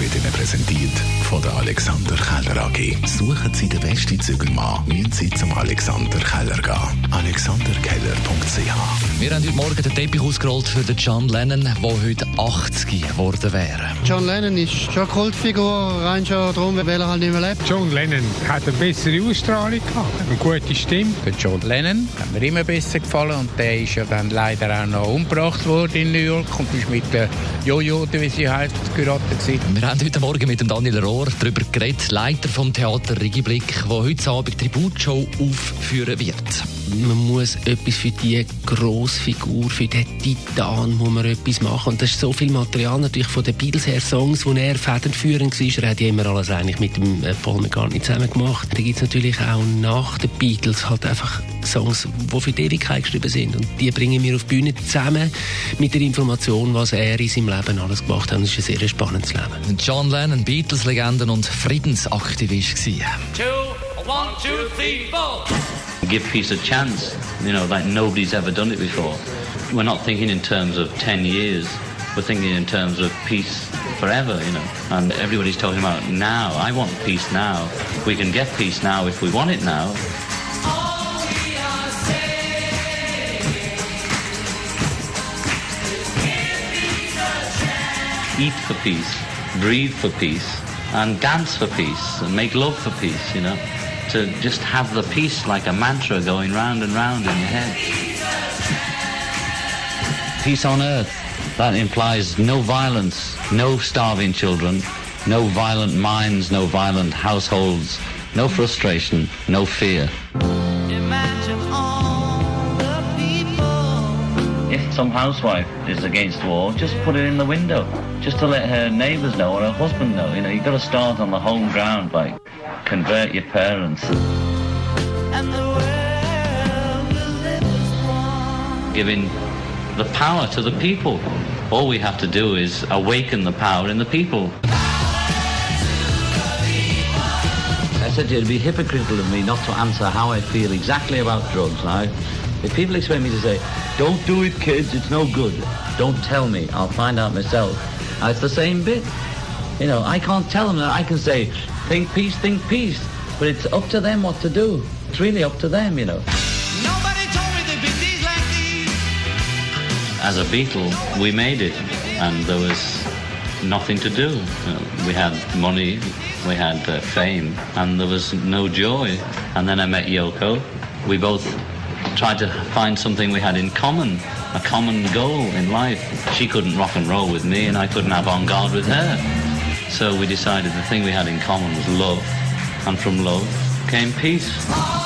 wird Ihnen präsentiert von der Alexander Keller AG. Suchen Sie den besten Zügelmann, müssen Sie zum Alexander Keller gehen. alexanderkeller.ch Wir haben heute Morgen den Teppich ausgerollt für den John Lennon, der heute 80 geworden wäre. John Lennon ist schon eine Kultfigur, rein schon darum, weil er halt nicht mehr lebt. John Lennon hat eine bessere Ausstrahlung gehabt, eine gute Stimme. Der John Lennon hat mir immer besser gefallen und der ist ja dann leider auch noch umgebracht worden in New York und ist mit der Jojo, wie sie heißt, geraten gewesen. Wir haben heute Morgen mit Daniel Rohr darüber geredet, Leiter vom Theater Rigiblick, der heute Abend Tributshow aufführen wird. Man muss etwas für die Grossfigur, für den Titan, muss man etwas machen. Und das ist so viel Material natürlich von den Beatles her, Songs, wo er federführend war. Er hat ja immer alles eigentlich mit dem äh, Paul McCartney zusammen gemacht. Da gibt es natürlich auch nach den Beatles halt einfach Songs, die für die Ewigkeit geschrieben sind. Und die bringen wir auf die Bühne zusammen mit der Information, was er in seinem Leben alles gemacht hat. Und das ist ein sehr spannendes Leben. John Lennon, Beatles-Legende und Friedensaktivist gewesen. two, one, two, three, four. Give peace a chance, you know, like nobody's ever done it before. We're not thinking in terms of 10 years, we're thinking in terms of peace forever, you know. And everybody's talking about now. I want peace now. We can get peace now if we want it now. Eat for peace, breathe for peace, and dance for peace, and make love for peace, you know. To just have the peace like a mantra going round and round in your head. Peace on earth. That implies no violence, no starving children, no violent minds, no violent households, no frustration, no fear. Imagine all the people. If some housewife is against war, just put it in the window, just to let her neighbours know or her husband know. You know, you've got to start on the home ground by convert your parents. And the world will live as one. giving the power to the people. All we have to do is awaken the power in the people. I said it'd be hypocritical of me not to answer how I feel exactly about drugs now. If people expect me to say, don't do it kids, it's no good, don't tell me, I'll find out myself. Now, it's the same bit. You know, I can't tell them that. I can say, think peace, think peace. But it's up to them what to do. It's really up to them, you know. Nobody told me be days like these. as a Beatle, we made it, and there was nothing to do. We had money, we had uh, fame, and there was no joy. And then I met Yoko. We both tried to find something we had in common, a common goal in life. She couldn't rock and roll with me, and I couldn't have avant-garde with her. So we decided the thing we had in common was love, and from love came peace.